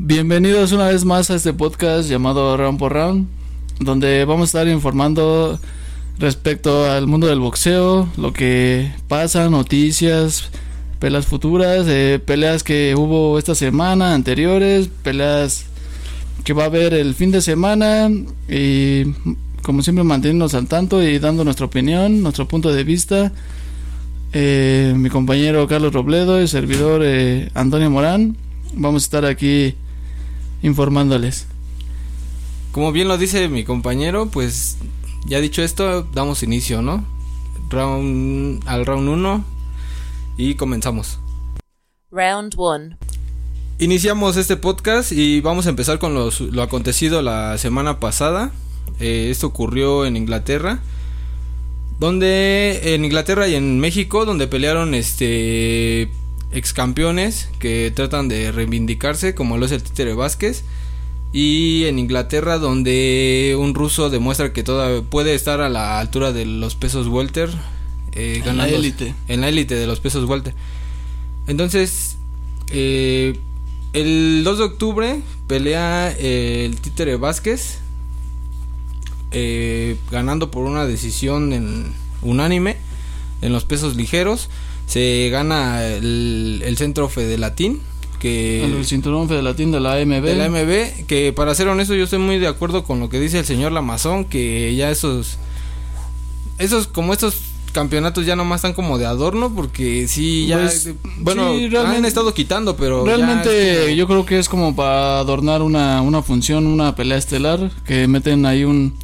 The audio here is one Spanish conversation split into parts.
Bienvenidos una vez más a este podcast llamado Round por Round, donde vamos a estar informando respecto al mundo del boxeo, lo que pasa, noticias, peleas futuras, eh, peleas que hubo esta semana, anteriores, peleas que va a haber el fin de semana y como siempre manteniéndonos al tanto y dando nuestra opinión, nuestro punto de vista. Eh, mi compañero Carlos Robledo y servidor eh, Antonio Morán, vamos a estar aquí informándoles. Como bien lo dice mi compañero, pues ya dicho esto, damos inicio, ¿no? Round, al round 1 y comenzamos. Round 1. Iniciamos este podcast y vamos a empezar con los- lo acontecido la semana pasada. Eh, esto ocurrió en Inglaterra. Donde en Inglaterra y en México, donde pelearon este ex campeones que tratan de reivindicarse, como lo es el Títere Vázquez. Y en Inglaterra, donde un ruso demuestra que toda, puede estar a la altura de los pesos welter. eh, En la élite. En la élite de los pesos welter. Entonces, eh, el 2 de octubre pelea eh, el Títere Vázquez. ganando por una decisión en unánime en los pesos ligeros. Se gana el, el centro Fedelatín. Que el cinturón fedelatín de la AMB. de la MB, que para ser honesto yo estoy muy de acuerdo con lo que dice el señor Lamazón, que ya esos, esos, como estos campeonatos ya nomás están como de adorno, porque sí, ya, Pues, bueno, sí, realmente- han estado quitando, pero Realmente yo creo que es como para adornar una, una función, una pelea estelar, que meten ahí un,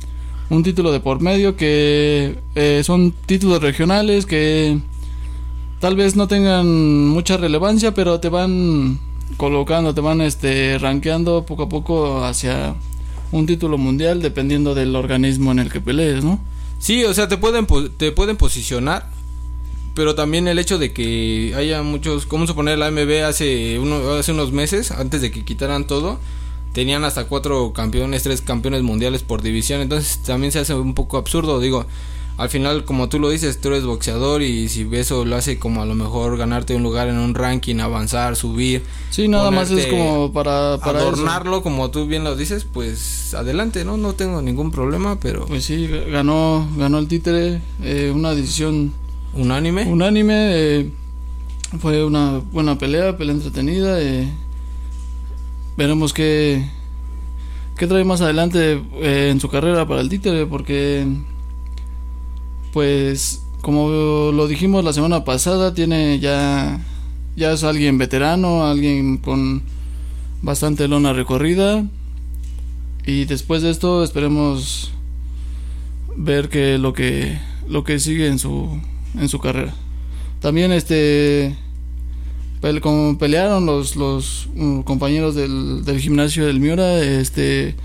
un título de por medio, que eh, son títulos regionales que tal vez no tengan mucha relevancia, pero te van colocando, te van este rankeando poco a poco hacia un título mundial dependiendo del organismo en el que pelees, ¿no? Sí, o sea, te pueden, te pueden posicionar, pero también el hecho de que haya muchos, como suponer la MB hace, uno, hace unos meses, antes de que quitaran todo, tenían hasta cuatro campeones, tres campeones mundiales por división, entonces también se hace un poco absurdo, digo, al final como tú lo dices, tú eres boxeador y si eso lo hace como a lo mejor ganarte un lugar en un ranking, avanzar, subir, Sí, nada más es como para, para eso. adornarlo como tú bien lo dices, pues adelante, ¿no? No tengo ningún problema, pero Pues sí, ganó, ganó el títere, eh, una decisión unánime. unánime, eh, fue una buena pelea, pelea entretenida. eh, veremos qué, qué trae más adelante eh, en su carrera para el títere, porque pues como lo dijimos la semana pasada, tiene ya, ya es alguien veterano, alguien con bastante lona recorrida. Y después de esto esperemos ver que lo que lo que sigue en su en su carrera. También este como pelearon los los mm, compañeros del, del gimnasio del Miura, este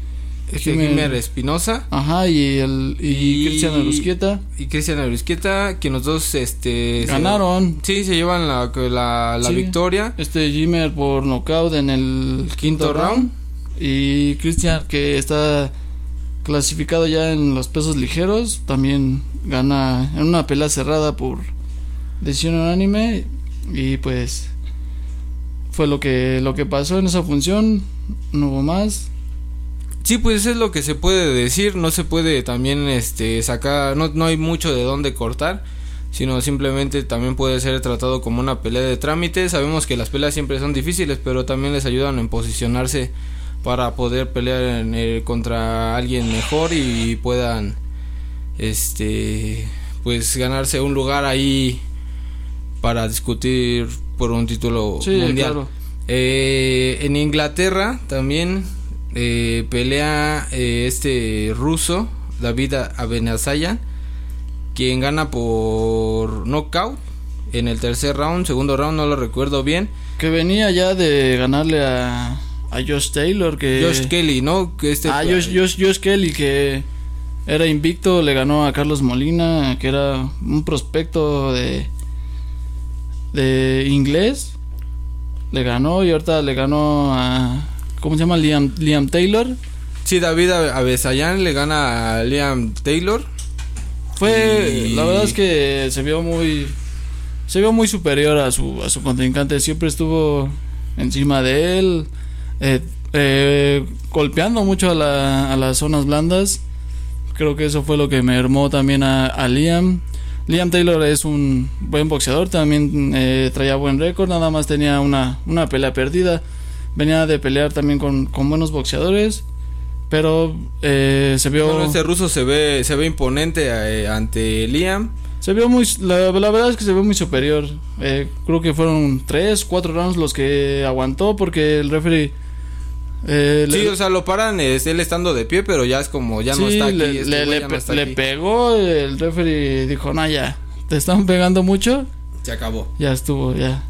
Este, Jiménez- Jiménez Espinosa ajá y el y, Y- Cristian Arusquieta y Cristian Arusquieta, que los dos este se- ganaron. sí, se llevan la, la, la Sí. victoria. Este Jimmer por nocaut en el quinto, Quinto round. round. Y Cristian, que está clasificado ya en los pesos ligeros, también gana en una pelea cerrada por decisión unánime. Y pues fue lo que, lo que pasó en esa función. No hubo más. Sí, pues es lo que se puede decir, no se puede también este sacar, no, no hay mucho de dónde cortar, sino simplemente también puede ser tratado como una pelea de trámite. Sabemos que las peleas siempre son difíciles, pero también les ayudan en posicionarse para poder pelear en, eh, contra alguien mejor y puedan este pues ganarse un lugar ahí para discutir por un título Sí, mundial. claro. Eh, en Inglaterra también eh, pelea eh, este ruso David Abenasayan quien gana por knockout en el tercer round, segundo round no lo recuerdo bien. Que venía ya de ganarle a, a Josh Taylor. Que, Josh Kelly, ¿no? Que este Ah, Josh, Josh, Josh Kelly, que era invicto, le ganó a Carlos Molina, que era un prospecto de, de inglés. Le ganó y ahorita le ganó a. ¿Cómo se llama? Liam, Liam Taylor. Sí, David Abesayan le gana a Liam Taylor. Fue. Y- La verdad es que se vio muy. Se vio muy superior a su, a su contrincante. Siempre estuvo encima de él. Eh, eh, golpeando mucho a, la- a las zonas blandas. Creo que eso fue lo que me armó también a, a Liam. Liam Taylor es un buen boxeador, también eh, traía buen récord, nada más tenía una, una pelea perdida. Venía de pelear también con, con buenos boxeadores, pero eh, se vio... Bueno, este ruso se ve, se ve imponente eh, ante Liam. Se vio muy. La, la verdad es que se vio muy superior. Eh, creo que fueron 3, 4 rounds los que aguantó porque el referee. eh, Sí, le- o sea, lo paran es él estando de pie, pero ya es como ya no está aquí. le, este le- no está aquí. pegó. El referee dijo: No, ya. Te están pegando mucho. Se acabó. Ya estuvo, ya.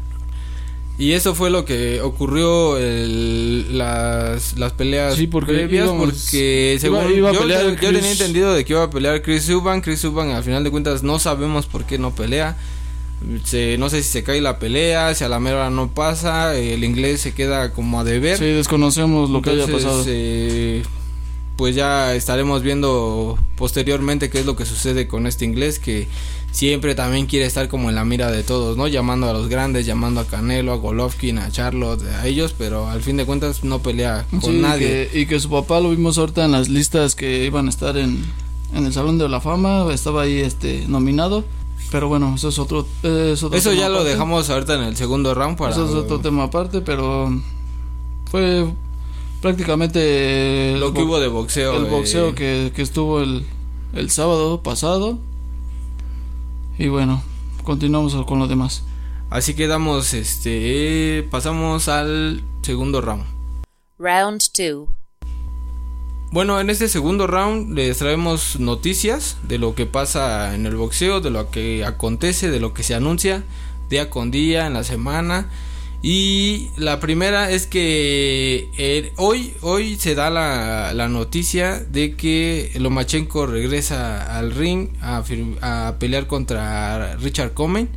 Y eso fue lo que ocurrió el- las, las peleas Sí, porque previas, íbamos- porque iba- según iba a yo, pelear yo- tenía entendido de que iba a pelear Chris Subban, Chris Subban al final de cuentas no sabemos por qué no pelea. Se, no sé si se cae la pelea, si a la mera no pasa, el inglés se queda como a deber. Sí, desconocemos lo que haya pasado. eh, pues ya estaremos viendo posteriormente qué es lo que sucede con este inglés que siempre también quiere estar como en la mira de todos, ¿no? Llamando a los grandes, llamando a Canelo, a Golovkin, a Charlotte, a ellos, pero al fin de cuentas no pelea con Sí, nadie. que- y que su papá lo vimos ahorita en las listas que iban a estar en, en el Salón de la Fama. Estaba ahí este nominado. Pero bueno, eso es otro. eh, es otro Eso tema ya lo aparte. dejamos ahorita en el segundo round para Eso es otro tema aparte, pero fue prácticamente el lo que bo- hubo de boxeo. el eh, boxeo que, que estuvo el, el sábado pasado. Y bueno, continuamos con lo demás. Así que damos este eh, pasamos al segundo round. Round 2. Bueno, en este segundo round les traemos noticias de lo que pasa en el boxeo, de lo que acontece, de lo que se anuncia día con día en la semana. Y la primera es que eh, hoy, hoy se da la, la noticia de que Lomachenko regresa al ring a, a pelear contra Richard Comey.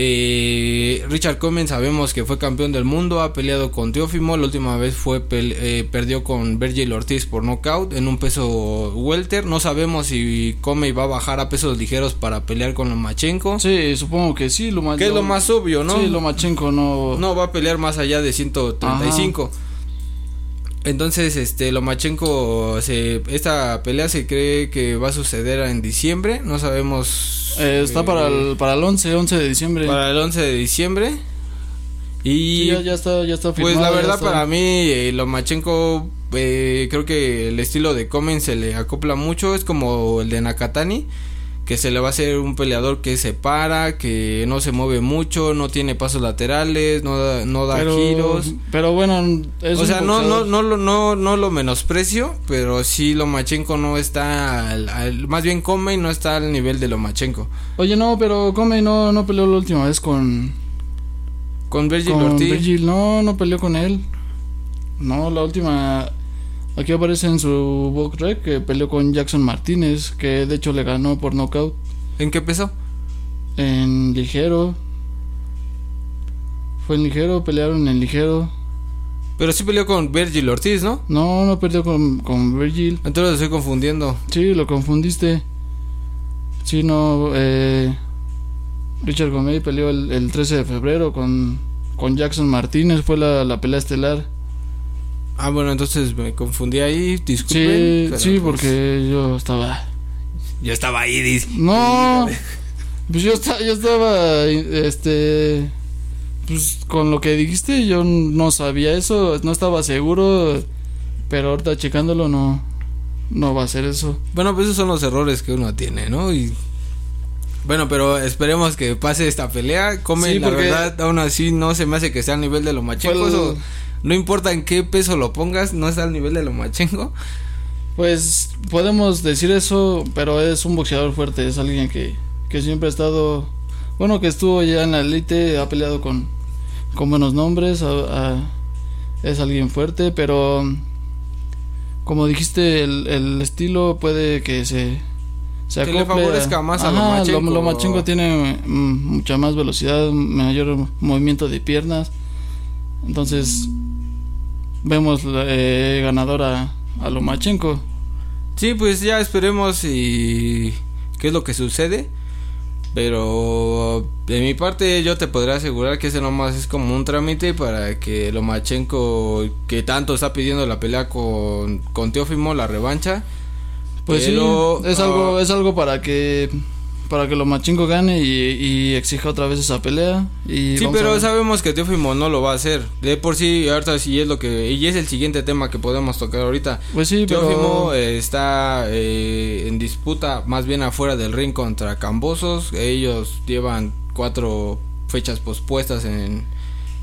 Eh, Richard Comey sabemos que fue campeón del mundo, ha peleado con Teófimo, la última vez fue eh, perdió con Virgil Ortiz por knockout en un peso welter. No sabemos si Comey va a bajar a pesos ligeros para pelear con Lomachenko. Sí, supongo que sí. Lo Que es lo más obvio, ¿no? Sí, Lomachenko no. No va a pelear más allá de 135. Entonces, este Lomachenko se esta pelea se cree que va a suceder en diciembre, no sabemos Eh, está eh, para el, para el 11, 11 de diciembre. para el 11 de diciembre. Y Sí, ya, ya está, ya está pues firmado, la ya verdad para mí eh, Lomachenko eh, creo que el estilo de Comen se le acopla mucho, es como el de Nakatani, que se le va a hacer un peleador que se para, que no se mueve mucho, no tiene pasos laterales, no da, no da pero, giros. Pero bueno, es o sea, no, no, no, lo, no, no lo menosprecio, pero sí Lomachenko no está, al, al- más bien Comey no está al nivel de Lomachenko. Oye, no, pero Comey no, no peleó la última vez con, Con Virgil con Ortiz. Virgil. No, no peleó con él. No, la última. Aquí aparece en su box rec que peleó con Jackson Martínez, que de hecho le ganó por knockout ¿En qué peso? en ligero. Fue en ligero, pelearon en ligero. Pero sí peleó con Virgil Ortiz, ¿no? No, no perdió con, con Virgil. Entonces lo estoy confundiendo. Sí, lo confundiste. Sí, no. Eh, Richard Gomez peleó el, el 13 de febrero con, con Jackson Martínez. Fue la, la pelea estelar. Ah, bueno, entonces me confundí ahí, Sí, disculpen. pero, sí, pues, porque yo estaba. Yo estaba ahí, dis- No, pues yo, esta- yo estaba. Este. Pues con lo que dijiste, yo no sabía eso. No estaba seguro. Pero ahorita checándolo, no. No va a ser eso. Bueno, pues esos son los errores que uno tiene, ¿no? Y bueno, pero esperemos que pase esta pelea. Come, Sí, la verdad, aún así no se me hace que sea al nivel de lo machenco. Fue no importa en qué peso lo pongas, no está al nivel de lo machenco. Pues podemos decir eso, pero es un boxeador fuerte, es alguien que, que siempre ha estado, bueno, que estuvo ya en la elite, ha peleado con, con buenos nombres, a- a- es alguien fuerte, pero como dijiste, el, el estilo puede que se, se Que le favorezca más a Lomachenko. Lomachenko tiene mm, mucha más velocidad, mayor movimiento de piernas, entonces vemos eh, ganador a, Lomachenko. Sí, pues ya esperemos y qué es lo que sucede. Pero de mi parte yo te podría asegurar que ese nomás es como un trámite para que Lomachenko, que tanto está pidiendo la pelea con, con Teófimo, la revancha. Pues pero, sí, es ah, algo, es algo para que para que Lomachenko gane y, y exija otra vez esa pelea. Y Sí, pero sabemos que Teófimo no lo va a hacer. De por sí, ahorita sí es lo que... Y es el siguiente tema que podemos tocar ahorita. Pues sí, Teófimo pero eh, está eh, en disputa más bien afuera del ring contra Cambosos. Ellos llevan cuatro fechas pospuestas en,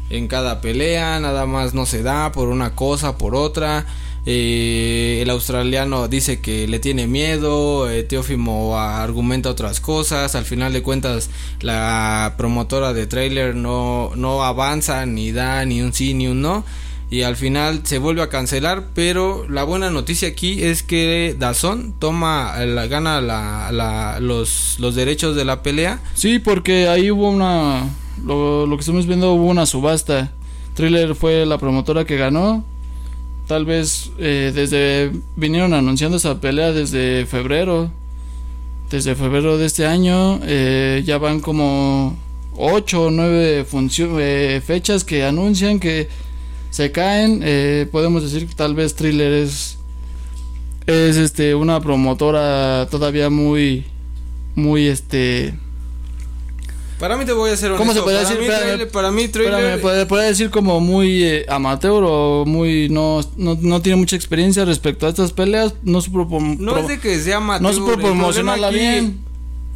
en cada pelea. Nada más no se da por una cosa, por otra. Eh, el australiano dice que le tiene miedo. eh, Teófimo argumenta otras cosas. Al final de cuentas, la promotora de trailer no, no avanza, ni da ni un sí ni un no y al final se vuelve a cancelar pero la buena noticia aquí es que Dazón toma la, gana la, los, los derechos de la pelea sí, porque ahí hubo una lo, lo que estamos viendo hubo una subasta. Thriller fue la promotora que ganó. Tal vez eh, desde vinieron anunciando esa pelea desde febrero. Desde febrero de este año eh, ya van como 8 o 9 fechas que anuncian que se caen. eh, podemos decir que tal vez Thriller es, es este, una promotora todavía muy, muy este... para mí te voy a hacer ¿Cómo se puede para decir? mí, Espérame, trailer, para mí trailer Espérame, puede, decir como muy eh, amateur o muy no, no, no tiene mucha experiencia respecto a estas peleas. No prom- no es de que sea amateur no supo promocionarla bien.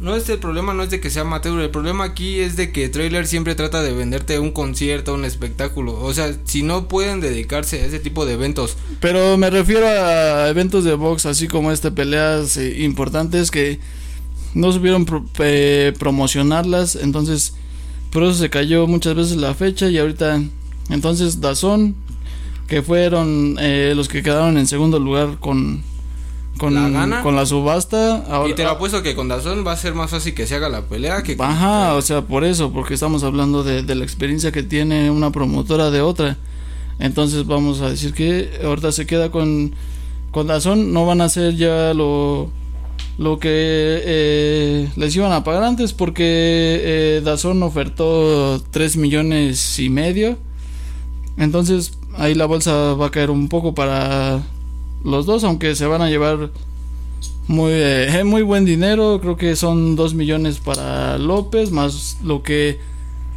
No es el problema, no es de que sea amateur, el problema aquí es de que Trailer siempre trata de venderte un concierto, un espectáculo. O sea, si no pueden dedicarse a ese tipo de eventos Pero me refiero a eventos de box así como este, peleas eh, importantes que no supieron pro- eh, promocionarlas. Entonces, por eso se cayó muchas veces la fecha y ahorita, entonces Dazón, que fueron eh, los que quedaron en segundo lugar con... Con ¿La gana? con la subasta. Ahora, y te lo apuesto que con Dazón va a ser más fácil que se haga la pelea que con Ajá, o sea, por eso, porque estamos hablando de, de la experiencia que tiene una promotora de otra. Entonces vamos a decir que ahorita se queda con, con Dazón, no van a hacer ya lo, lo que eh, les iban a pagar antes, porque eh, Dazón ofertó 3 millones y medio. Entonces ahí la bolsa va a caer un poco para los dos, aunque se van a llevar muy, eh, muy buen dinero. Creo que son 2 millones para López, más lo que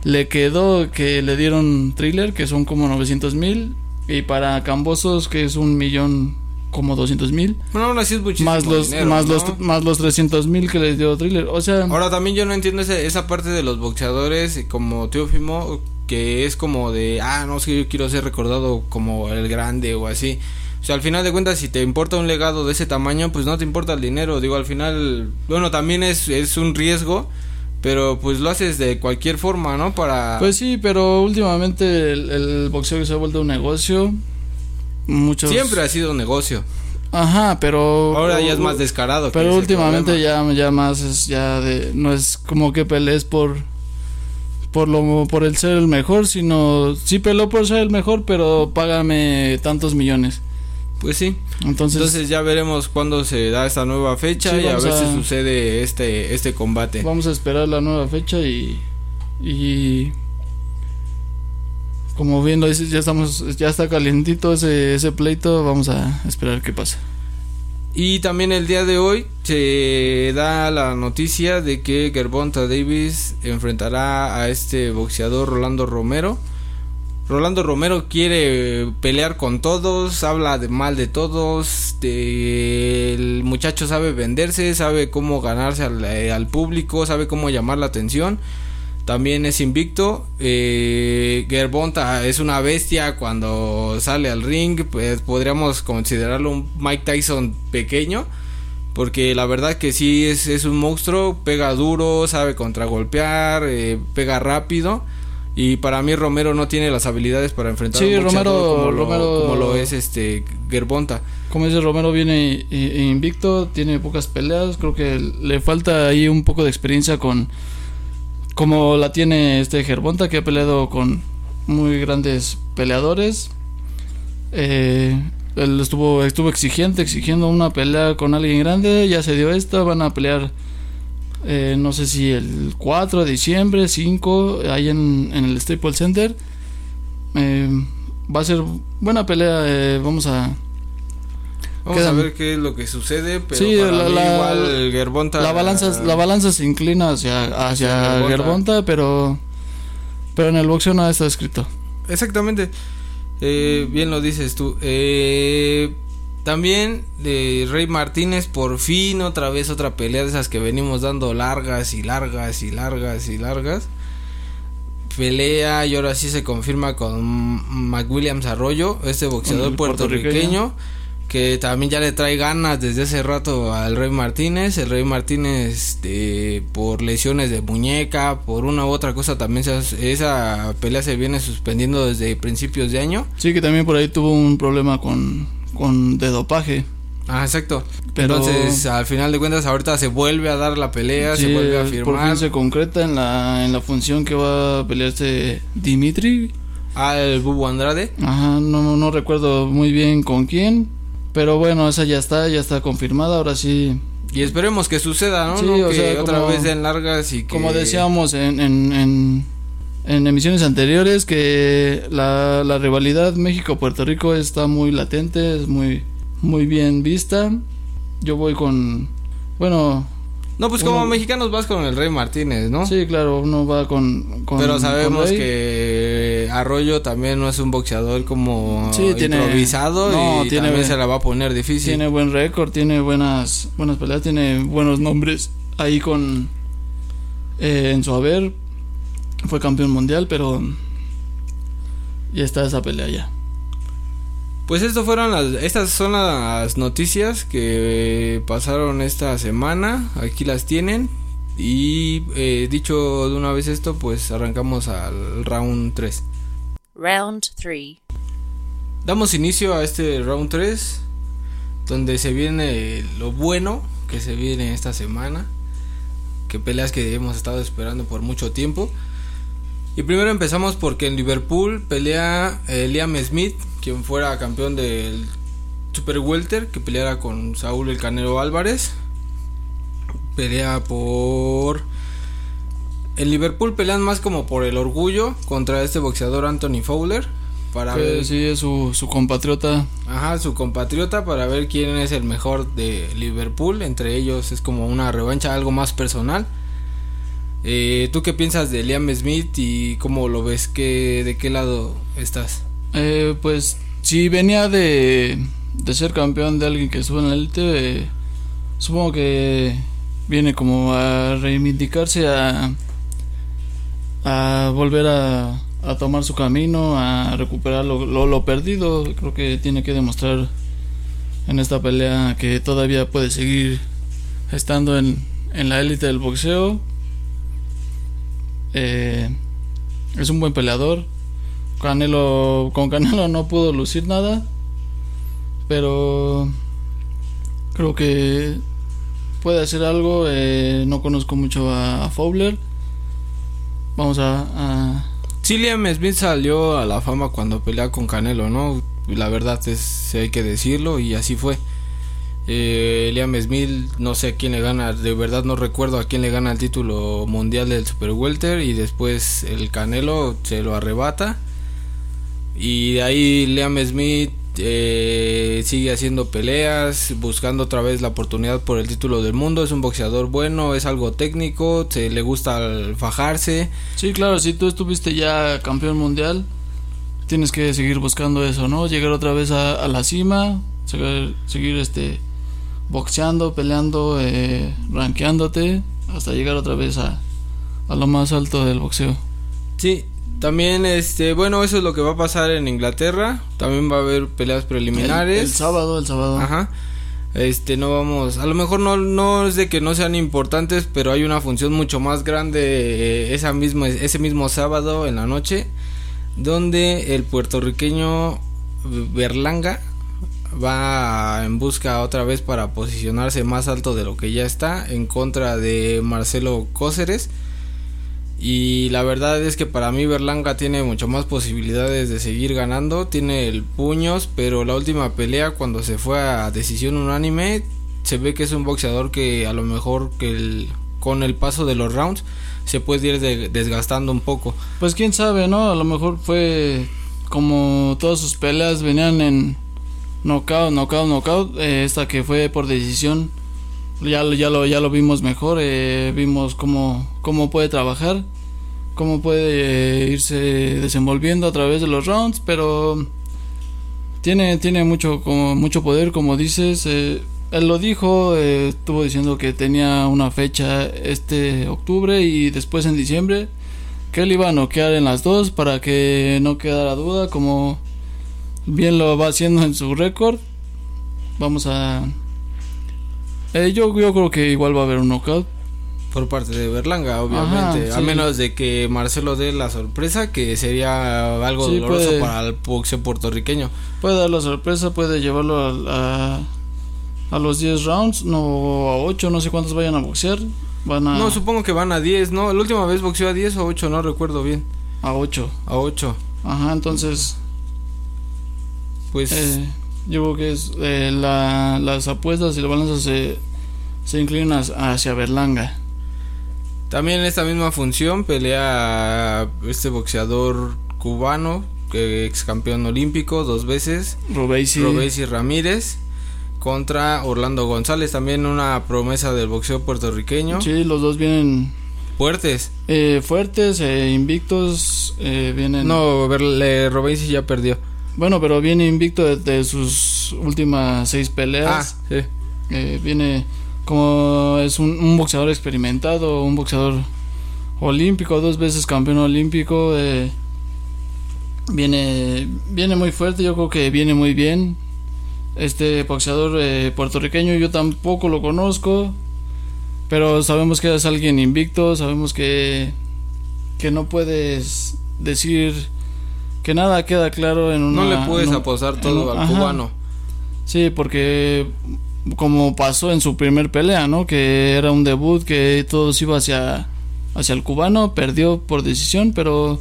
le quedó que le dieron thriller, que son como 900 mil. Y para Cambosos, que es un millón como 200 mil. Bueno, aún así es muchísimo Más los, dinero, más, ¿no? los, más los 300 mil que les dio thriller. O sea, Ahora también yo no entiendo ese- esa parte de los boxeadores como Teófimo que es como de, ah, no, que yo quiero ser recordado como el grande o así. O sea, al final de cuentas, si te importa un legado de ese tamaño, pues no te importa el dinero. Digo, al final, bueno, también es, es un riesgo, pero pues lo haces de cualquier forma, ¿no? Para... pues sí, pero últimamente el, el boxeo se ha vuelto un negocio. Muchos. Siempre ha sido negocio. Ajá, pero. Ahora ya es más descarado. Pero últimamente ya, ya más es ya de. No es como que pelees por. Por lo por el ser el mejor, sino. Sí peló por ser el mejor, pero págame tantos millones. Pues sí. Entonces. Entonces ya veremos cuándo se da esta nueva fecha Sí, y a ver a- si sucede este, este combate. Vamos a esperar la nueva fecha y. Y. Como bien lo dices, ya estamos. Ya está calientito ese, ese pleito. Vamos a esperar qué pasa. Y también el día de hoy se da la noticia de que Gervonta Davis enfrentará a este boxeador Rolando Romero. Rolando Romero quiere pelear con todos, habla de mal de todos, el muchacho sabe venderse, sabe cómo ganarse al, eh, al público, sabe cómo llamar la atención. También es invicto. Eh, Gervonta es una bestia cuando sale al ring. Pues podríamos considerarlo un Mike Tyson pequeño. Porque la verdad que sí es, es un monstruo. Pega duro, sabe contragolpear, eh, pega rápido. Y para mí Romero no tiene las habilidades para enfrentar Sí, a un Romero- como, lo, Romero- como lo es este Gervonta. Como dice Romero, viene invicto, tiene pocas peleas. Creo que le falta ahí un poco de experiencia con. Como la tiene este Gervonta, que ha peleado con muy grandes peleadores. Eh, él estuvo, estuvo exigente, exigiendo una pelea con alguien grande. Ya se dio esta, van a pelear eh, no sé si el 4 de diciembre, 5, ahí en, en el Staples Center. Eh, va a ser buena pelea, eh, vamos a... Vamos Quedan- a ver qué es lo que sucede, pero Sí, para la- mí la- igual Gervonta La balanza, la balanza se inclina hacia, hacia. Gervonta, pero, pero en el boxeo nada está escrito. Exactamente. Eh, bien lo dices tú. Eh, también de Rey Martínez, por fin otra vez otra pelea de esas que venimos dando largas y largas y largas y largas. Pelea y ahora sí se confirma con McWilliams Arroyo, este boxeador puertorriqueño. Que también ya le trae ganas desde hace rato al Rey Martínez. El Rey Martínez, este, por lesiones de muñeca, por una u otra cosa, también se- esa pelea se viene suspendiendo desde principios de año. Sí, que también por ahí tuvo un problema con, con de dopaje. Ah, exacto. Pero- Entonces, al final de cuentas, ahorita se vuelve a dar la pelea, se vuelve a Por firmar. fin se concreta en la, en la función que va a pelearse Dimitri. Al Bubu Andrade. Ajá, no, no recuerdo muy bien con quién. Pero bueno, esa ya está, ya está confirmada. Ahora sí, Y esperemos que suceda, ¿no? Sí, No o que sea, otra como- vez den largas y que... como decíamos en, en, en, en emisiones anteriores, que la, la rivalidad México-Puerto Rico está muy latente, es muy, muy bien vista. Yo voy con. Bueno, No, pues como uno- mexicanos vas con el Rey Martínez, ¿no? sí, claro, uno va con. con Pero sabemos con que Arroyo también no es un boxeador como Sí, tiene- improvisado no, y tiene- también se la va a poner difícil. Tiene buen récord, tiene buenas buenas peleas, tiene buenos nombres ahí con eh, en su haber fue campeón mundial, pero ya está esa pelea ya. Pues esto fueron las, estas son las noticias que pasaron esta semana. Aquí las tienen. Y eh, dicho de una vez esto, pues arrancamos al round 3. Round 3. Damos inicio a este round 3, donde se viene lo bueno que se viene esta semana, que peleas que hemos estado esperando por mucho tiempo. Y primero empezamos porque en Liverpool pelea eh, Liam Smith, quien fuera campeón del Super Welter, que peleara con Saúl el Canelo Álvarez. Pelea por... En Liverpool pelean más como por el orgullo contra este boxeador Anthony Fowler. Para Que ver sí es su, su compatriota. Ajá, su compatriota para ver quién es el mejor de Liverpool. Entre ellos es como una revancha, algo más personal. Eh, ¿Tú qué piensas de Liam Smith y cómo lo ves? ¿Qué, ¿De qué lado estás? Eh, pues si venía de, de ser campeón de alguien que estuvo en la élite, eh, supongo que viene como a reivindicarse, a, a volver a, a tomar su camino, a recuperar lo, lo, lo perdido. Creo que tiene que demostrar en esta pelea que todavía puede seguir estando en, en la élite del boxeo. Eh, es un buen peleador. Canelo, con Canelo no pudo lucir nada, pero creo que puede hacer algo. eh, no conozco mucho a, Fowler. Vamos a, a- Sí, Smith salió a la fama cuando pelea con Canelo, ¿no? La verdad es, hay que decirlo, y así fue. Eh, Liam Smith, no sé a quién le gana, de verdad no recuerdo a quién le gana el título mundial del Super Welter, y después el Canelo se lo arrebata. Y de ahí Liam Smith eh, sigue haciendo peleas, buscando otra vez la oportunidad por el título del mundo. Es un boxeador bueno, es algo técnico, se le gusta fajarse. Sí, claro, si tú estuviste ya campeón mundial, tienes que seguir buscando eso, ¿no? Llegar otra vez a, a la cima, seguir este boxeando, peleando, eh, rankeándote, hasta llegar otra vez a, a lo más alto del boxeo. Sí, también este, bueno, eso es lo que va a pasar en Inglaterra. También va a haber peleas El, preliminares. el sábado, el sábado. Ajá. Este, no vamos, a lo mejor no, no es de que no sean importantes, pero hay una función mucho más grande eh, esa misma, ese mismo sábado en la noche, donde el puertorriqueño Berlanga va en busca otra vez para posicionarse más alto de lo que ya está en contra de Marcelo Cóceres. Y la verdad es que para mí Berlanga tiene mucho más posibilidades de seguir ganando. Tiene el puños, pero la última pelea cuando se fue a decisión unánime, se ve que es un boxeador que a lo mejor que con el paso de los rounds se puede ir de- desgastando un poco. Pues quién sabe, ¿no? A lo mejor fue como todas sus peleas venían en knockout, knockout, knockout. eh, esta que fue por decisión, ya, ya, lo, ya lo vimos mejor. eh, vimos cómo, cómo puede trabajar, cómo puede eh, irse desenvolviendo a través de los rounds, pero tiene, tiene mucho, como, mucho poder, como dices. eh, él lo dijo, estuvo diciendo que tenía una fecha este octubre y después en diciembre que él iba a noquear en las dos para que no quedara duda, como bien lo va haciendo en su récord. Vamos a. Eh, yo, yo creo que igual va a haber un knockout. Por parte de Berlanga, obviamente. Ajá, A menos de que Marcelo dé la sorpresa, que sería algo Sí, doloroso puede. para el boxeo puertorriqueño. Puede dar la sorpresa, puede llevarlo a, a, a los 10 rounds, no a 8, no sé cuántos vayan a boxear. Van a, No, supongo que van a 10, ¿no? La última vez boxeó a 10 o 8, no recuerdo bien. a 8. A 8. Ajá, entonces Pues eh, yo creo que es eh, la, las apuestas y la balanza se, se inclinan hacia- Berlanga. también en esta misma función pelea este boxeador cubano, ex campeón olímpico dos veces, Robesi. Ramírez, contra Orlando González, también una promesa del boxeo puertorriqueño. Sí, los dos vienen Fuertes. eh, fuertes, eh, invictos, eh, vienen... No, verle, Robesi ya perdió. Bueno, pero viene invicto de, de sus últimas seis Ah, peleas. sí. Eh, viene como es un, un boxeador experimentado, un boxeador olímpico, dos veces campeón olímpico. eh, viene, viene muy fuerte, yo creo que viene muy bien. Este boxeador eh, puertorriqueño yo tampoco lo conozco, pero sabemos que es alguien invicto, sabemos que, que no puedes decir que nada queda claro en una... No le puedes un- en todo un- al ajá. cubano. Sí, porque como pasó en su primer pelea, ¿no? Que era un debut, que todo se iba hacia, hacia el cubano, perdió por decisión, pero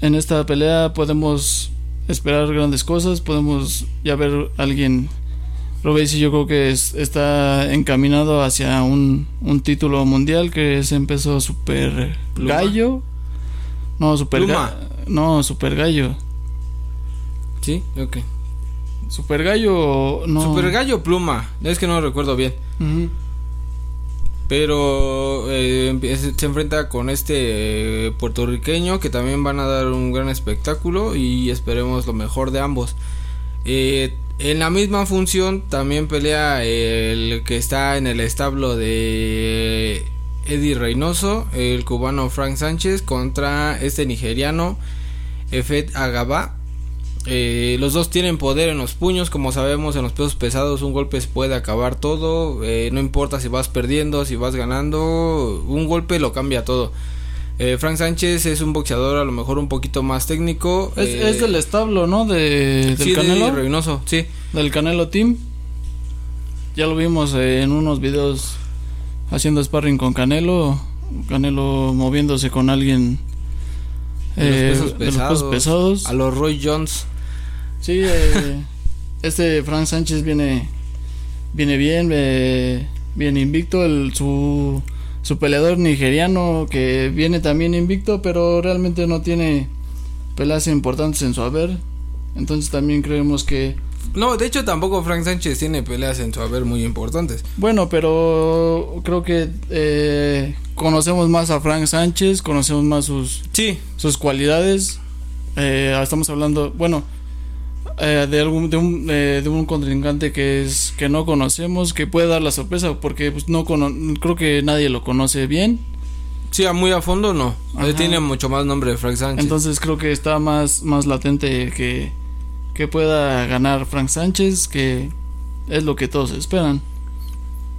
en esta pelea podemos esperar grandes cosas, podemos ya ver a alguien. Robesi yo creo que es- está encaminado hacia un, un título mundial que se empezó super Pluma. gallo. No, super Pluma. ga- No, super gallo. Sí, ok. Super gallo no. Super Gallo Pluma, es que no recuerdo bien. Pero eh, se enfrenta con este eh, puertorriqueño que también van a dar un gran espectáculo y esperemos lo mejor de ambos. Eh, en la misma función también pelea el que está en el establo de Eddie Reynoso, el cubano Frank Sánchez contra este nigeriano Efet Agaba. Eh, los dos tienen poder en los puños, como sabemos en los pesos pesados un golpe se puede acabar todo, eh, no importa si vas perdiendo, si vas ganando, un golpe lo cambia todo. Eh, Frank Sánchez es un boxeador a lo mejor un poquito más técnico. Es, es del establo, ¿no? De, del sí, de. Reynoso, sí. del Canelo Team. Ya lo vimos en unos videos haciendo sparring con Canelo. Canelo moviéndose con alguien De los eh, pesos de los pesados, pesos pesados. A los Roy Jones. Sí, eh, este Frank Sánchez viene viene bien, eh, viene invicto. El, su, su peleador nigeriano que viene también invicto, pero realmente no tiene peleas importantes en su haber. Entonces también creemos que No, de hecho tampoco Frank Sánchez tiene peleas en su haber muy importantes. Bueno, pero creo que eh, conocemos más a Frank Sánchez, conocemos más sus, Sí, sus cualidades. Eh, estamos hablando, bueno, eh, de algún de un, eh, de un contrincante que es que no conocemos, que puede dar la sorpresa, porque pues, no cono- creo que nadie lo conoce bien. sí, a muy a fondo no. Él tiene mucho más nombre de Frank Sánchez. Entonces creo que está más, más latente que, que pueda ganar Frank Sánchez, que es lo que todos esperan.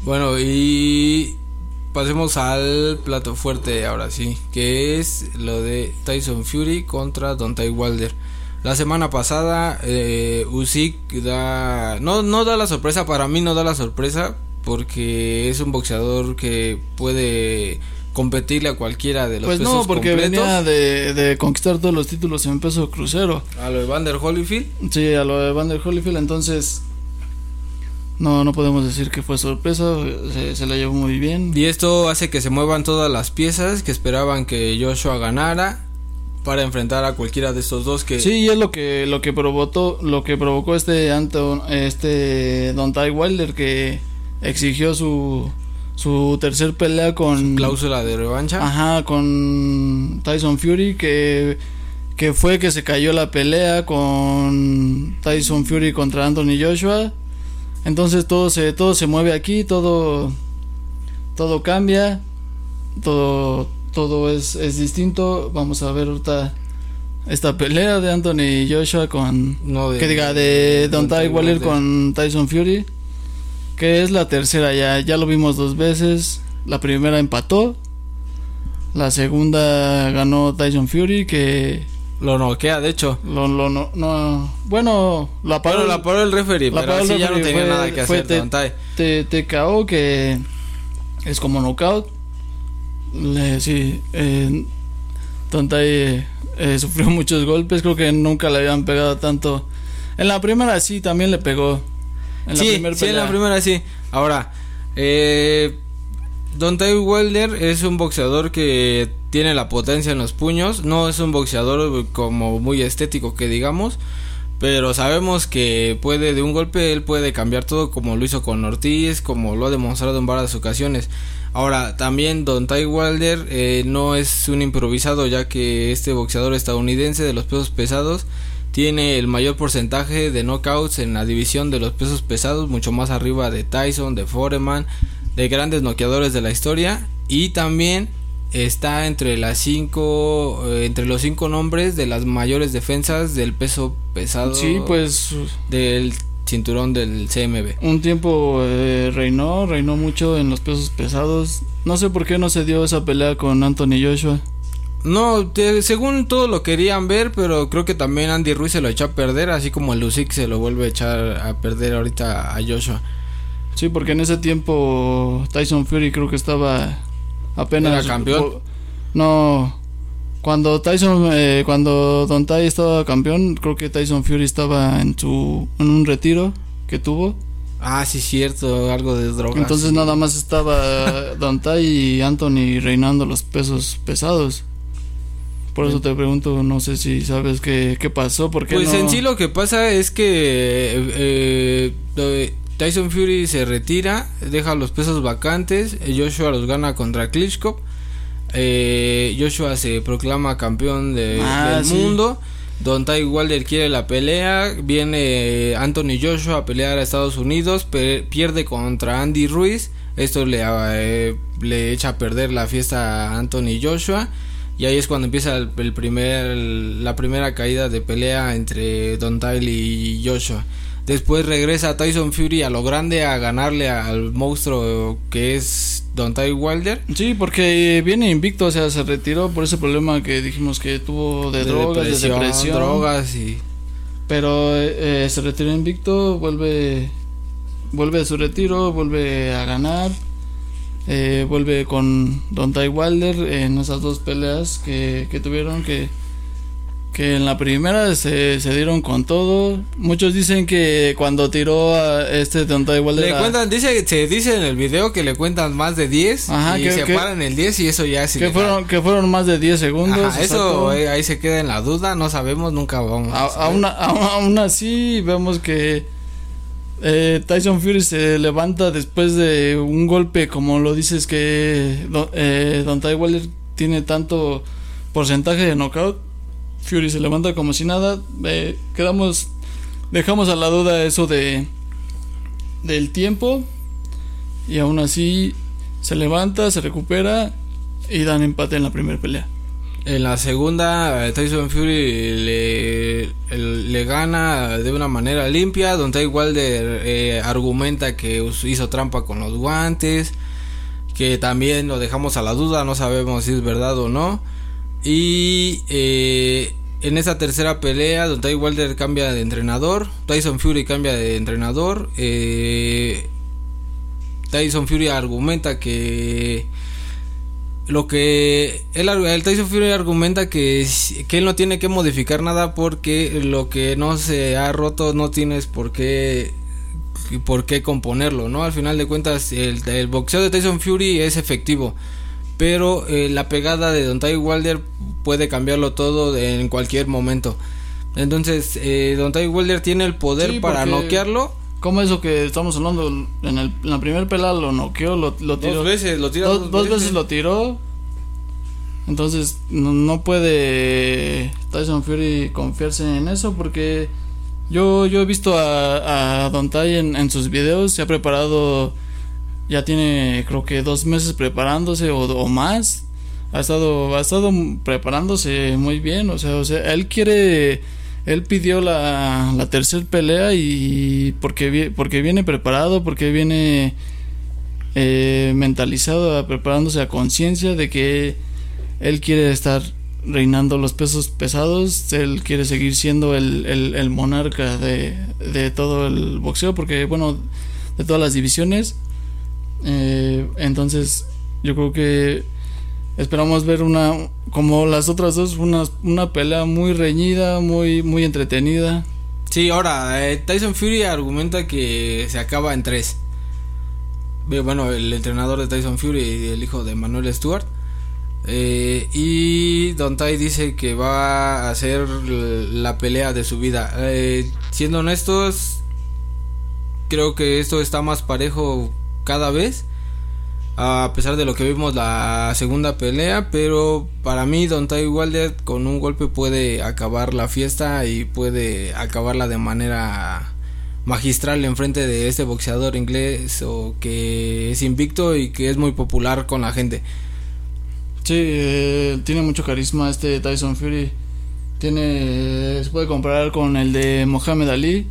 Bueno, y pasemos al plato fuerte ahora sí, que es lo de Tyson Fury contra Deontay Wilder. La semana pasada eh, Usyk da no no da la sorpresa para mí no da la sorpresa porque es un boxeador que puede competirle a cualquiera de los Pues pesos no, porque completos. venía de, de conquistar todos los títulos en peso crucero. a lo de Vander Holyfield. Sí, a lo de Vander Holyfield, entonces No, no podemos decir que fue sorpresa, se, se la llevó muy bien. Y esto hace que se muevan todas las piezas que esperaban que Joshua ganara para enfrentar a cualquiera de estos dos que Sí, y es lo que lo que provocó lo que provocó este Anton este Don Ty Wilder que exigió su su tercer pelea con cláusula de revancha. Ajá, con Tyson Fury que que fue que se cayó la pelea con Tyson Fury contra Anthony Joshua. Entonces todo se todo se mueve aquí, todo todo cambia, todo todo es, es distinto. Vamos a ver ahorita esta pelea de Anthony Joshua con No, de- que diga de Don Ty Wilder. con Tyson Fury, que es la tercera ya, ya lo vimos dos veces. La primera empató, la segunda ganó Tyson Fury que Lo noquea, de hecho. lo, lo no, no- bueno, la paró, Pero la paró el referee, la pero así ya no tenía fue- nada que fue hacer te- te, te KO que es como knockout. Le, sí, eh, Tontai eh, sufrió muchos golpes, creo que nunca le habían pegado tanto. En la primera sí, también le pegó. En sí, la primera sí, en la primera sí. Ahora, eh, Don Ty Wilder es un boxeador que tiene la potencia en los puños. No es un boxeador como muy estético que digamos. Pero sabemos que puede de un golpe, él puede cambiar todo como lo hizo con Ortiz, como lo ha demostrado en varias ocasiones. Ahora, también Don Ty Wilder eh, no es un improvisado, ya que este boxeador estadounidense de los pesos pesados tiene el mayor porcentaje de knockouts en la división de los pesos pesados, mucho más arriba de Tyson, de Foreman, de grandes noqueadores de la historia. Y también está entre las cinco, eh, entre los cinco nombres de las mayores defensas del peso pesado Sí, pues del cinturón del CMB. un tiempo eh, reinó, reinó mucho en los pesos pesados. No sé por qué no se dio esa pelea con Anthony Joshua. No, te- según todo lo querían ver, pero creo que también Andy Ruiz se lo echó a perder, así como el Usyk se lo vuelve a echar a perder ahorita a Joshua. Sí, porque en ese tiempo Tyson Fury creo que estaba apenas ¿Era campeón? No, cuando Tyson, eh, cuando Don Ty estaba campeón, creo que Tyson Fury estaba en su, en un retiro que tuvo. Ah, sí, cierto, algo de drogas. Entonces nada más estaba Don Ty y Anthony reinando los pesos pesados. Por eso te pregunto, no sé si sabes qué, qué pasó, porque Pues no... en sí lo que pasa es que eh, eh, Tyson Fury se retira, deja los pesos vacantes, Joshua los gana contra Klitschko, eh, Joshua se proclama campeón de- Ah, del sí. mundo, Don Ty Wilder quiere la pelea, viene Anthony Joshua a pelear a Estados Unidos, pierde contra Andy Ruiz, esto le, eh, le echa a perder la fiesta a Anthony Joshua. Y ahí es cuando empieza el, el primer, la primera caída de pelea entre Don Tyle y Joshua. Después regresa Tyson Fury a lo grande a ganarle al monstruo que es Don Ty Wilder. Sí, porque viene invicto, o sea, se retiró por ese problema que dijimos que tuvo de, drogas, de depresión. drogas y Pero eh, eh, se retiró invicto, vuelve, vuelve de su retiro, vuelve a ganar, eh, vuelve con Don Ty Wilder en esas dos peleas que, que tuvieron que, que en la primera se, se dieron con todo. Muchos dicen que cuando tiró a este Don Ty Wilder le a- cuentan, dice, se dice en el video que le cuentan más de 10 Ajá, y que- se que- paran el 10 y eso ya es que fueron, que fueron más de 10 segundos. Ajá, eso eh, ahí se queda en la duda, no sabemos, nunca vamos. A- a aún así vemos que eh, Tyson Fury se levanta después de un golpe como lo dices que Don, eh, Don Ty Wilder tiene tanto porcentaje de knockout. Fury se levanta como si nada. Eh, quedamos dejamos a la duda eso de del tiempo. Y aún así se levanta se recupera y dan empate en la primera pelea En la segunda, eh, Tyson Fury le, le gana de una manera limpia. Don Ty Wilder eh, argumenta que hizo trampa con los guantes. Que también lo dejamos a la duda, no sabemos si es verdad o no. Y eh, en esa tercera pelea, Don Ty Wilder cambia de entrenador. Tyson Fury cambia de entrenador. Tyson Fury argumenta que lo que él, el Tyson Fury argumenta que, que él no tiene que modificar nada porque lo que no se ha roto no tienes por qué y por qué componerlo, ¿no? Al final de cuentas, el, el boxeo de Tyson Fury es efectivo, pero eh, la pegada de Don Ty Wilder puede cambiarlo todo en cualquier momento. Entonces, eh, Don Ty Wilder tiene el poder Sí, para noquearlo. Como eso que estamos hablando, en, el, en la primera pelea lo noqueó, lo, lo tiró. Dos veces, lo tira dos, dos, dos veces lo tiró. Entonces no, no puede Tyson Fury confiarse en eso porque yo, yo he visto a, a Don Ty en, en sus videos, se ha preparado, ya tiene creo que dos meses preparándose o, o más. Ha estado, ha estado preparándose muy bien, o sea, o sea, él quiere, él pidió la, la tercera pelea y porque, porque viene preparado, porque viene eh, mentalizado, preparándose a conciencia de que él quiere estar reinando los pesos pesados, él quiere seguir siendo el, el- el monarca de, de todo el boxeo, porque bueno, de todas las divisiones. Eh, entonces, yo creo que esperamos ver una, como las otras dos, una, una pelea muy reñida, muy, muy entretenida. Sí, ahora, eh, Tyson Fury argumenta que se acaba en tres. Bueno, el entrenador de Tyson Fury, el hijo de Manuel Stewart. Eh, y Don Ty dice que va a hacer la pelea de su vida. Eh, siendo honestos, creo que esto está más parejo cada vez. A pesar de lo que vimos la segunda pelea, pero para mí Don Wilder con un golpe puede acabar la fiesta y puede acabarla de manera magistral en frente de este boxeador inglés o que es invicto y que es muy popular con la gente. Sí, eh, tiene mucho carisma este Tyson Fury. Tiene, se puede comparar con el de Mohamed Ali.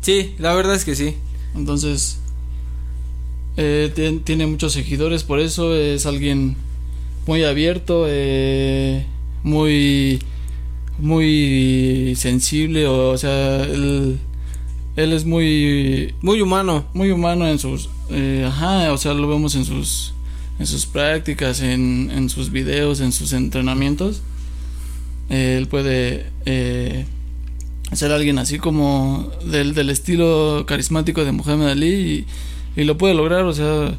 Sí, la verdad es que sí. Entonces, eh, tien- tiene muchos seguidores, por eso es alguien muy abierto, eh, muy, muy sensible, o, sea, él, él es muy, Muy humano. muy humano en sus, eh, ajá, o sea, lo vemos en sus, en sus prácticas, en, en sus videos, en sus entrenamientos. Eh, él puede ser alguien así como del, del estilo carismático de Muhammad Ali y, y lo puede lograr, o sea,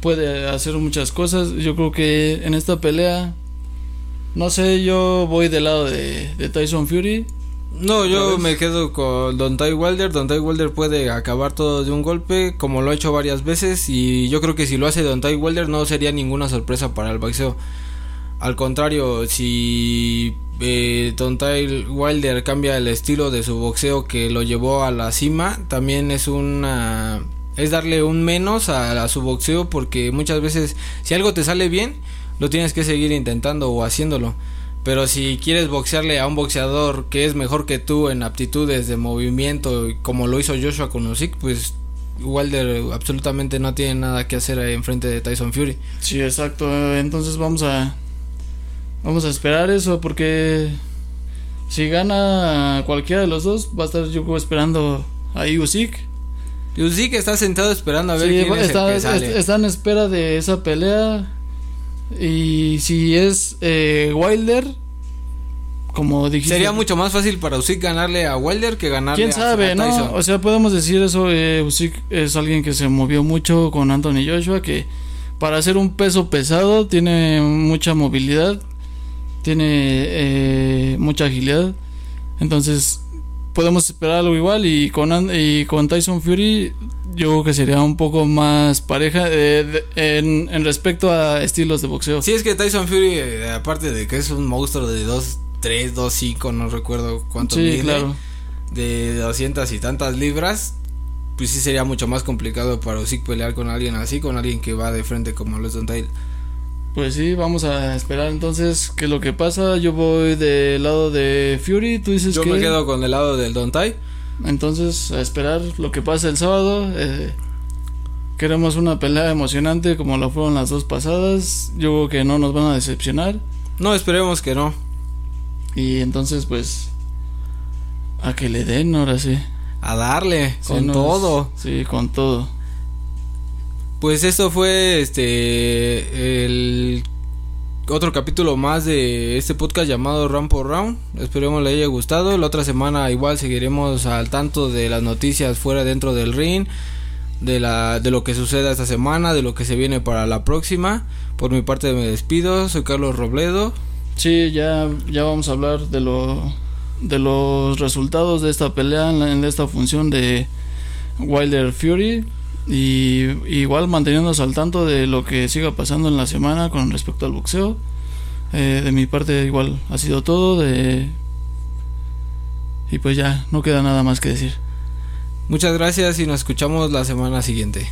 puede hacer muchas cosas. Yo creo que en esta pelea, no sé, yo voy del lado de, de Tyson Fury. No, yo me quedo con Don Ty Wilder. Don Ty Wilder puede acabar todo de un golpe, como lo ha hecho varias veces. Y yo creo que si lo hace Don Ty Wilder, no sería ninguna sorpresa para el boxeo. Al contrario, si eh, Don Ty Wilder cambia el estilo de su boxeo que lo llevó a la cima, también es una. Es darle un menos a, su boxeo porque muchas veces, si algo te sale bien, lo tienes que seguir intentando o haciéndolo. Pero si quieres boxearle a un boxeador que es mejor que tú en aptitudes de movimiento, como lo hizo Joshua con Usyk, pues Wilder absolutamente no tiene nada que hacer enfrente de Tyson Fury. Sí, exacto. Entonces vamos a vamos a esperar eso porque si gana cualquiera de los dos va a estar yo esperando a Usyk. Usyk está sentado esperando a ver Sí, quién es está, el que sale. est- está en espera de esa pelea y si es eh, Wilder como dijiste Sería mucho más fácil para Usyk ganarle a Wilder que ganarle quién a- sabe a no Tyson. o sea podemos decir eso eh, Usyk es alguien que se movió mucho con Anthony Joshua que para ser un peso pesado tiene mucha movilidad tiene eh, mucha agilidad entonces podemos esperar algo igual y con An- y con Tyson Fury yo creo que sería un poco más pareja eh, de- en, en respecto a estilos de boxeo Sí, es que Tyson Fury, eh, aparte de que es un monstruo de 2, 3, 2, 5, no recuerdo cuánto Sí, mide, claro de 200 y tantas libras, pues sí sería mucho más complicado para Usyk pelear con alguien así, con alguien que va de frente como lo es Don Ty. Pues sí, vamos a esperar entonces qué es lo que pasa. Yo voy del lado de Fury, tú dices Yo que... me quedo con el lado del Don Ty. Entonces, a esperar lo que pasa el sábado. eh, queremos una pelea emocionante como lo fueron las dos pasadas. Yo creo que no nos van a decepcionar. No, esperemos que no. Y entonces, pues... A que le den, ahora sí. A darle, Sí, con nos- todo. Sí, con todo. Pues esto fue este el otro capítulo más de este podcast llamado Round por Round. Esperemos le haya gustado. La otra semana igual seguiremos al tanto de las noticias fuera dentro del ring, de la de lo que suceda esta semana, de lo que se viene para la próxima. Por mi parte me despido. Soy Carlos Robledo. Sí, ya ya vamos a hablar de lo de los resultados de esta pelea en, la- en esta función de Wilder Fury y igual manteniéndonos al tanto de lo que siga pasando en la semana con respecto al boxeo. Eh, de mi parte igual ha sido todo de y pues ya no queda nada más que decir. Muchas gracias y nos escuchamos la semana siguiente.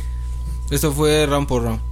Esto fue Round por Round.